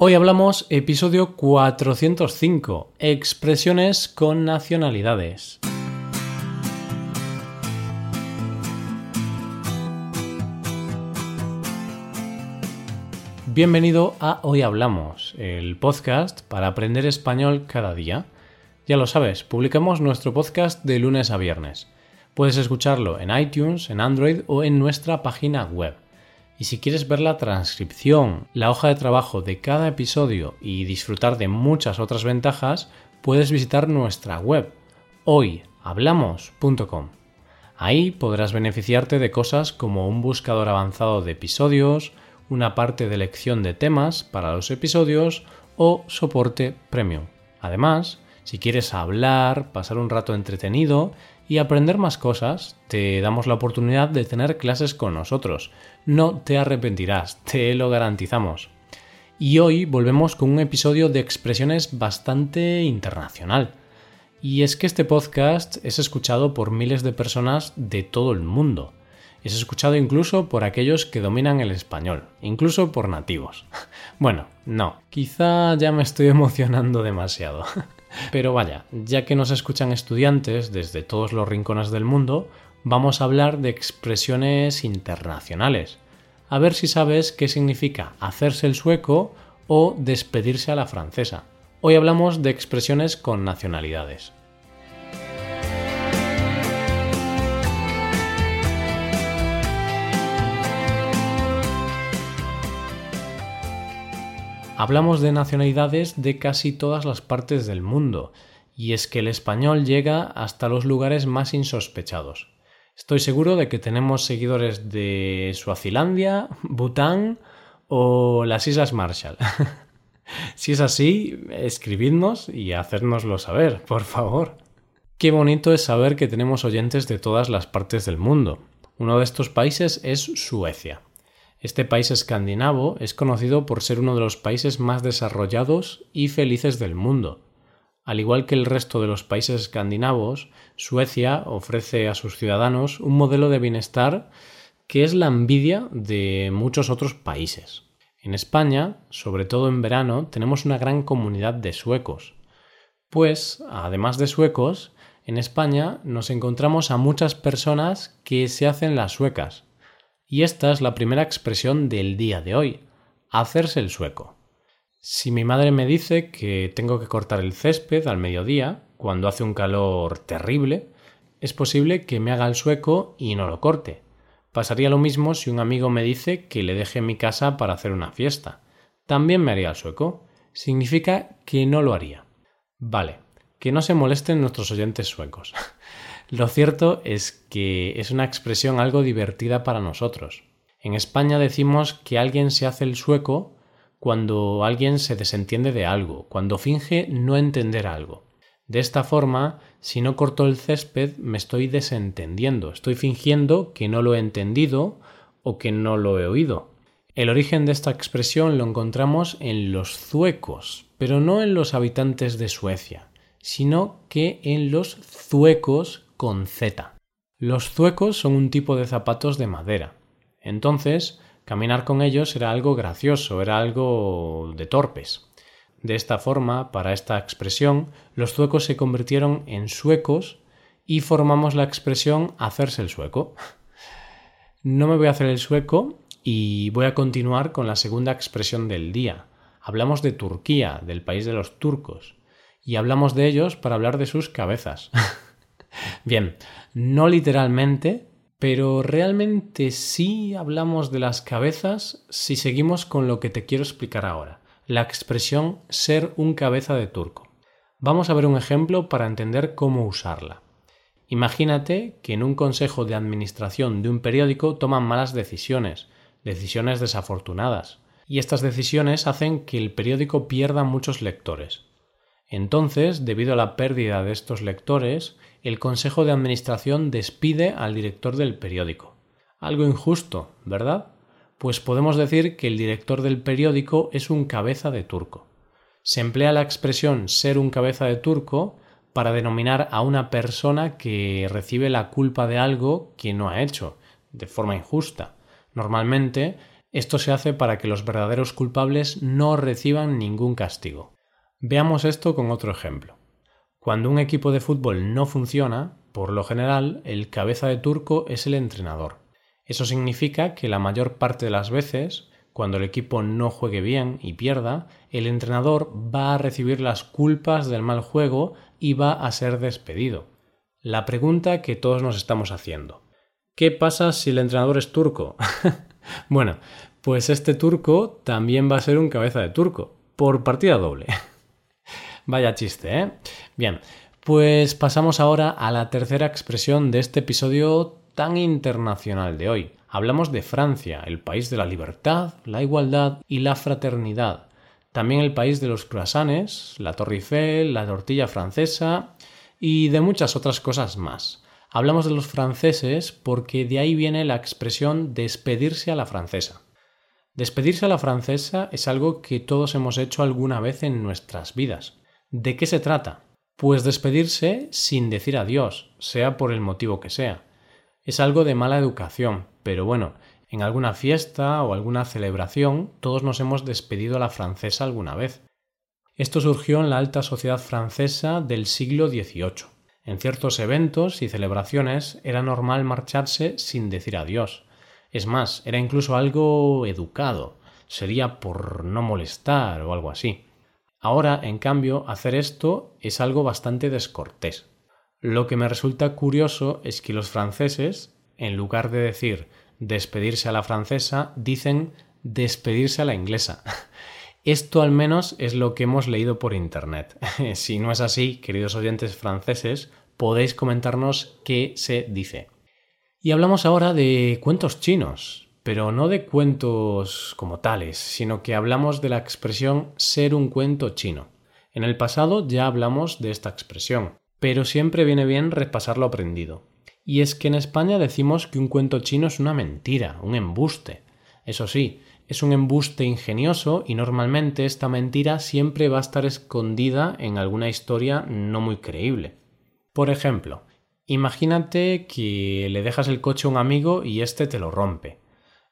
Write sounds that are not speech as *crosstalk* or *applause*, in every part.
Hoy hablamos episodio 405, expresiones con nacionalidades. Bienvenido a Hoy Hablamos, el podcast para aprender español cada día. Ya lo sabes, publicamos nuestro podcast de lunes a viernes. Puedes escucharlo en iTunes, en Android o en nuestra página web. Y si quieres ver la transcripción, la hoja de trabajo de cada episodio y disfrutar de muchas otras ventajas, puedes visitar nuestra web hoyhablamos.com. Ahí podrás beneficiarte de cosas como un buscador avanzado de episodios, una parte de elección de temas para los episodios o soporte premium. Además, si quieres hablar, pasar un rato entretenido y aprender más cosas, te damos la oportunidad de tener clases con nosotros. No te arrepentirás, te lo garantizamos. Y hoy volvemos con un episodio de expresiones bastante internacional. Y es que este podcast es escuchado por miles de personas de todo el mundo. Es escuchado incluso por aquellos que dominan el español, incluso por nativos. *laughs* Bueno, no, quizá ya me estoy emocionando demasiado. *laughs* Pero vaya, ya que nos escuchan estudiantes desde todos los rincones del mundo, vamos a hablar de expresiones internacionales. A ver si sabes qué significa hacerse el sueco o despedirse a la francesa. Hoy hablamos de expresiones con nacionalidades. Hablamos de nacionalidades de casi todas las partes del mundo, y es que el español llega hasta los lugares más insospechados. Estoy seguro de que tenemos seguidores de Suazilandia, Bután o las Islas Marshall. *laughs* si es así, escribidnos y hacérnoslo saber, por favor. Qué bonito es saber que tenemos oyentes de todas las partes del mundo. Uno de estos países es Suecia. Este país escandinavo es conocido por ser uno de los países más desarrollados y felices del mundo. Al igual que el resto de los países escandinavos, Suecia ofrece a sus ciudadanos un modelo de bienestar que es la envidia de muchos otros países. En España, sobre todo en verano, tenemos una gran comunidad de suecos. Pues, además de suecos, en España nos encontramos a muchas personas que se hacen las suecas, y esta es la primera expresión del día de hoy, hacerse el sueco. Si mi madre me dice que tengo que cortar el césped al mediodía, cuando hace un calor terrible, es posible que me haga el sueco y no lo corte. Pasaría lo mismo si un amigo me dice que le deje mi casa para hacer una fiesta. También me haría el sueco. Significa que no lo haría. Vale, que no se molesten nuestros oyentes suecos. *laughs* Lo cierto es que es una expresión algo divertida para nosotros. En España decimos que alguien se hace el sueco cuando alguien se desentiende de algo, cuando finge no entender algo. De esta forma, si no corto el césped, me estoy desentendiendo, estoy fingiendo que no lo he entendido o que no lo he oído. El origen de esta expresión lo encontramos en los zuecos, pero no en los habitantes de Suecia, sino que en los zuecos con Z. Los zuecos son un tipo de zapatos de madera. Entonces, caminar con ellos era algo gracioso, era algo de torpes. De esta forma, para esta expresión, los zuecos se convirtieron en suecos y formamos la expresión hacerse el sueco. No me voy a hacer el sueco y voy a continuar con la segunda expresión del día. Hablamos de Turquía, del país de los turcos, y hablamos de ellos para hablar de sus cabezas. *laughs* Bien, no literalmente, pero realmente sí hablamos de las cabezas si seguimos con lo que te quiero explicar ahora, la expresión ser un cabeza de turco. Vamos a ver un ejemplo para entender cómo usarla. Imagínate que en un consejo de administración de un periódico toman malas decisiones, decisiones desafortunadas, y estas decisiones hacen que el periódico pierda muchos lectores. Entonces, debido a la pérdida de estos lectores, el Consejo de Administración despide al director del periódico. Algo injusto, ¿verdad? Pues podemos decir que el director del periódico es un cabeza de turco. Se emplea la expresión ser un cabeza de turco para denominar a una persona que recibe la culpa de algo que no ha hecho, de forma injusta. Normalmente Esto se hace para que los verdaderos culpables no reciban ningún castigo. Veamos esto con otro ejemplo. Cuando un equipo de fútbol no funciona, por lo general, el cabeza de turco es el entrenador. Eso significa que la mayor parte de las veces, cuando el equipo no juegue bien y pierda, el entrenador va a recibir las culpas del mal juego y va a ser despedido. La pregunta que todos nos estamos haciendo. ¿Qué pasa si el entrenador es turco? *laughs* bueno, pues este turco también va a ser un cabeza de turco, por partida doble. *laughs* Vaya chiste, ¿eh? Bien, pues pasamos ahora a la tercera expresión de este episodio tan internacional de hoy. Hablamos de Francia, el país de la libertad, la igualdad y la fraternidad. También el país de los croissants, la Torre Eiffel, la tortilla francesa y de muchas otras cosas más. Hablamos de los franceses porque de ahí viene la expresión despedirse a la francesa. Despedirse a la francesa es algo que todos hemos hecho alguna vez en nuestras vidas. ¿De qué se trata? Pues despedirse sin decir adiós, sea por el motivo que sea. Es algo de mala educación, pero bueno, en alguna fiesta o alguna celebración todos nos hemos despedido a la francesa alguna vez. Esto surgió en la alta sociedad francesa del siglo XVIII. En ciertos eventos y celebraciones era normal marcharse sin decir adiós. Es más, era incluso algo educado. Sería por no molestar o algo así. Ahora, en cambio, hacer esto es algo bastante descortés. Lo que me resulta curioso es que los franceses, en lugar de decir despedirse a la francesa, dicen despedirse a la inglesa. *laughs* Esto al menos es lo que hemos leído por Internet. *laughs* si no es así, queridos oyentes franceses, podéis comentarnos qué se dice. Y hablamos ahora de cuentos chinos pero no de cuentos como tales, sino que hablamos de la expresión ser un cuento chino. En el pasado ya hablamos de esta expresión, pero siempre viene bien repasar lo aprendido. Y es que en España decimos que un cuento chino es una mentira, un embuste. Eso sí, es un embuste ingenioso y normalmente esta mentira siempre va a estar escondida en alguna historia no muy creíble. Por ejemplo, imagínate que le dejas el coche a un amigo y éste te lo rompe.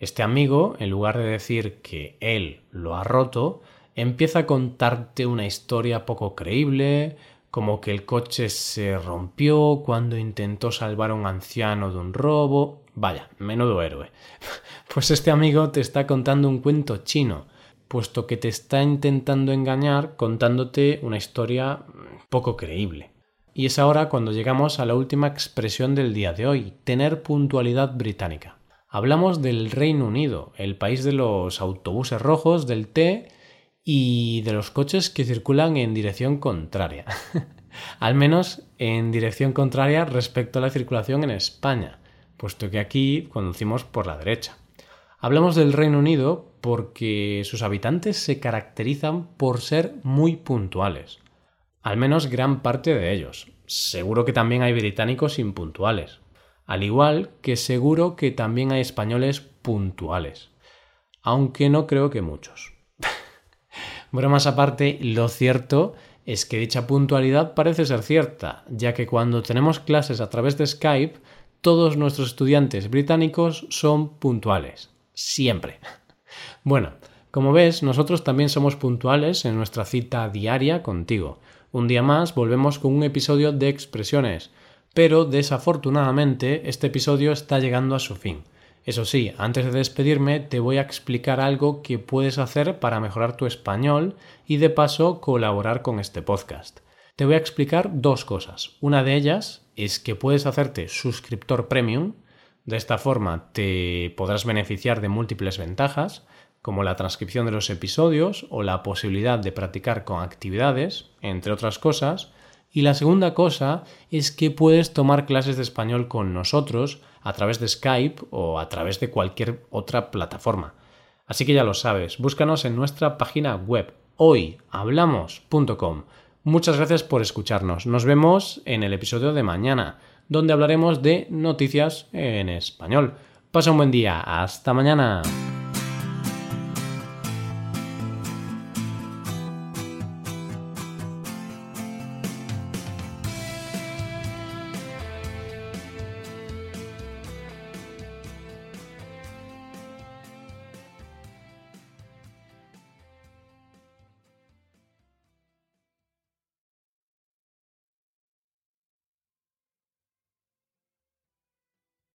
Este amigo, en lugar de decir que él lo ha roto, empieza a contarte una historia poco creíble, como que el coche se rompió cuando intentó salvar a un anciano de un robo. Vaya, menudo héroe. *laughs* Pues este amigo te está contando un cuento chino, puesto que te está intentando engañar contándote una historia poco creíble. Y es ahora cuando llegamos a la última expresión del día de hoy, tener puntualidad británica. Hablamos del Reino Unido, el país de los autobuses rojos, del té y de los coches que circulan en dirección contraria. *laughs* Al menos en dirección contraria respecto a la circulación en España, puesto que aquí conducimos por la derecha. Hablamos del Reino Unido porque sus habitantes se caracterizan por ser muy puntuales. Al menos gran parte de ellos. Seguro que también hay británicos impuntuales al igual que seguro que también hay españoles puntuales, aunque no creo que muchos. *laughs* Bromas aparte, lo cierto es que dicha puntualidad parece ser cierta, ya que cuando tenemos clases a través de Skype, todos nuestros estudiantes británicos son puntuales. Siempre. *laughs* Bueno, como ves, nosotros también somos puntuales en nuestra cita diaria contigo. Un día más volvemos con un episodio de expresiones pero desafortunadamente este episodio está llegando a su fin. Eso sí, antes de despedirme te voy a explicar algo que puedes hacer para mejorar tu español y de paso colaborar con este podcast. Te voy a explicar dos cosas. Una de ellas es que puedes hacerte suscriptor premium. De esta forma te podrás beneficiar de múltiples ventajas, como la transcripción de los episodios o la posibilidad de practicar con actividades, entre otras cosas, y la segunda cosa es que puedes tomar clases de español con nosotros a través de Skype o a través de cualquier otra plataforma. Así que ya lo sabes, búscanos en nuestra página web hoyhablamos.com. Muchas gracias por escucharnos. Nos vemos en el episodio de mañana, donde hablaremos de noticias en español. Pasa un buen día. Hasta mañana.